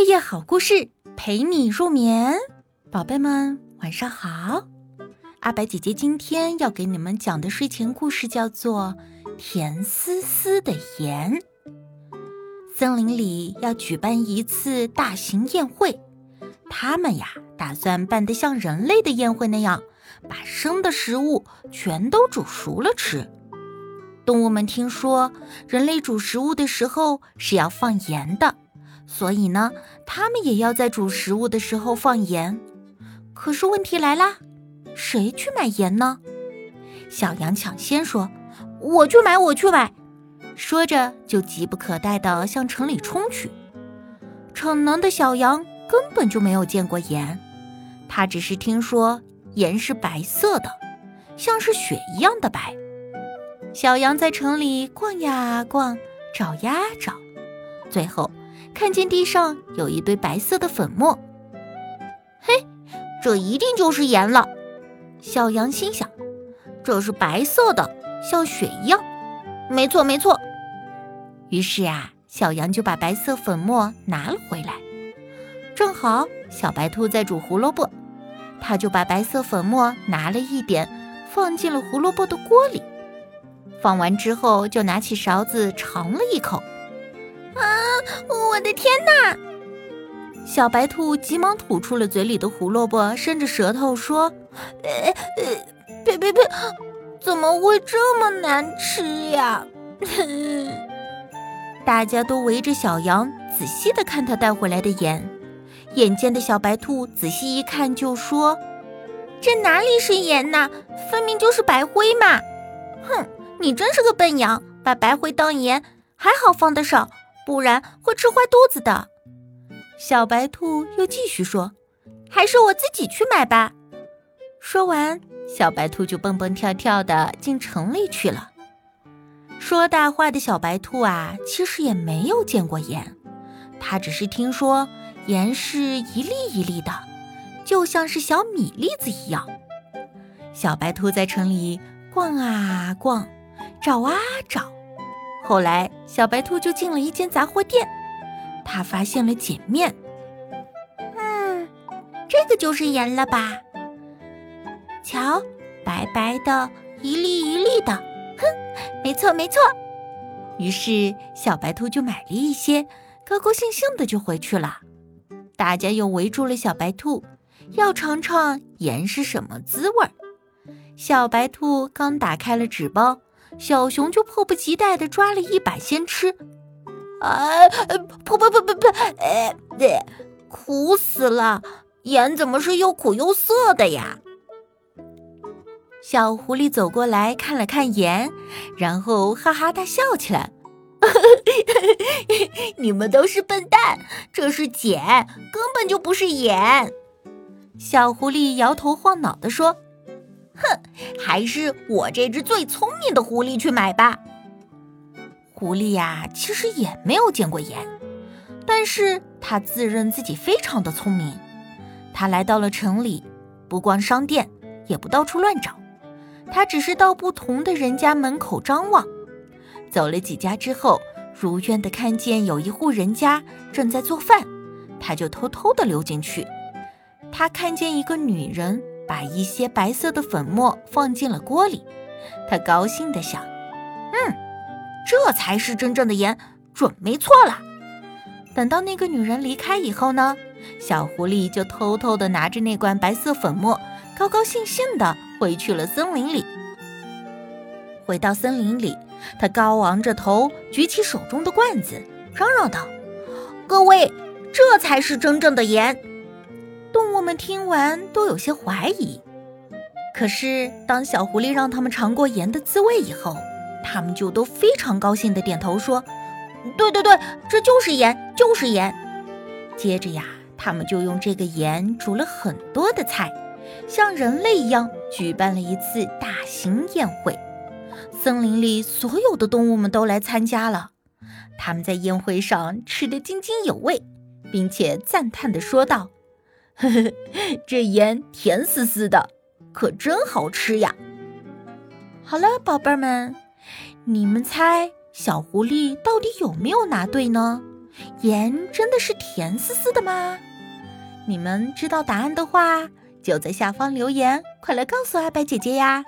夜夜好故事陪你入眠，宝贝们晚上好。阿白姐姐今天要给你们讲的睡前故事叫做《甜丝丝的盐》。森林里要举办一次大型宴会，他们呀打算办得像人类的宴会那样，把生的食物全都煮熟了吃。动物们听说人类煮食物的时候是要放盐的。所以呢，他们也要在煮食物的时候放盐。可是问题来啦，谁去买盐呢？小羊抢先说：“我去买，我去买。”说着就急不可待地向城里冲去。逞能的小羊根本就没有见过盐，他只是听说盐是白色的，像是雪一样的白。小羊在城里逛呀逛，找呀找，最后。看见地上有一堆白色的粉末，嘿，这一定就是盐了。小羊心想：“这是白色的，像雪一样。”没错，没错。于是呀，小羊就把白色粉末拿了回来。正好小白兔在煮胡萝卜，他就把白色粉末拿了一点，放进了胡萝卜的锅里。放完之后，就拿起勺子尝了一口。我的天哪！小白兔急忙吐出了嘴里的胡萝卜，伸着舌头说：“呃呃，呸呸呸！怎么会这么难吃呀？” 大家都围着小羊，仔细的看他带回来的盐。眼尖的小白兔仔细一看，就说：“这哪里是盐呐？分明就是白灰嘛！”哼，你真是个笨羊，把白灰当盐，还好放得少。不然会吃坏肚子的。小白兔又继续说：“还是我自己去买吧。”说完，小白兔就蹦蹦跳跳的进城里去了。说大话的小白兔啊，其实也没有见过盐，它只是听说盐是一粒一粒的，就像是小米粒子一样。小白兔在城里逛啊逛，找啊找。后来，小白兔就进了一间杂货店，他发现了碱面。嗯，这个就是盐了吧？瞧，白白的，一粒一粒的。哼，没错没错。于是，小白兔就买了一些，高高兴兴的就回去了。大家又围住了小白兔，要尝尝盐是什么滋味儿。小白兔刚打开了纸包。小熊就迫不及待地抓了一把先吃，哎，噗噗噗噗噗，哎，苦死了！盐怎么是又苦又涩的呀？小狐狸走过来看了看盐，然后哈哈大笑起来。你们都是笨蛋，这是碱，根本就不是盐。小狐狸摇头晃脑地说。哼，还是我这只最聪明的狐狸去买吧。狐狸呀，其实也没有见过盐，但是他自认自己非常的聪明。他来到了城里，不逛商店，也不到处乱找，他只是到不同的人家门口张望。走了几家之后，如愿的看见有一户人家正在做饭，他就偷偷的溜进去。他看见一个女人。把一些白色的粉末放进了锅里，他高兴地想：“嗯，这才是真正的盐，准没错了。”等到那个女人离开以后呢，小狐狸就偷偷地拿着那罐白色粉末，高高兴兴地回去了森林里。回到森林里，他高昂着头，举起手中的罐子，嚷嚷道：“各位，这才是真正的盐。”动物们听完都有些怀疑，可是当小狐狸让他们尝过盐的滋味以后，他们就都非常高兴地点头说：“对对对，这就是盐，就是盐。”接着呀，他们就用这个盐煮了很多的菜，像人类一样举办了一次大型宴会。森林里所有的动物们都来参加了，他们在宴会上吃得津津有味，并且赞叹地说道。呵呵，这盐甜丝丝的，可真好吃呀！好了，宝贝儿们，你们猜小狐狸到底有没有拿对呢？盐真的是甜丝丝的吗？你们知道答案的话，就在下方留言，快来告诉阿白姐姐呀！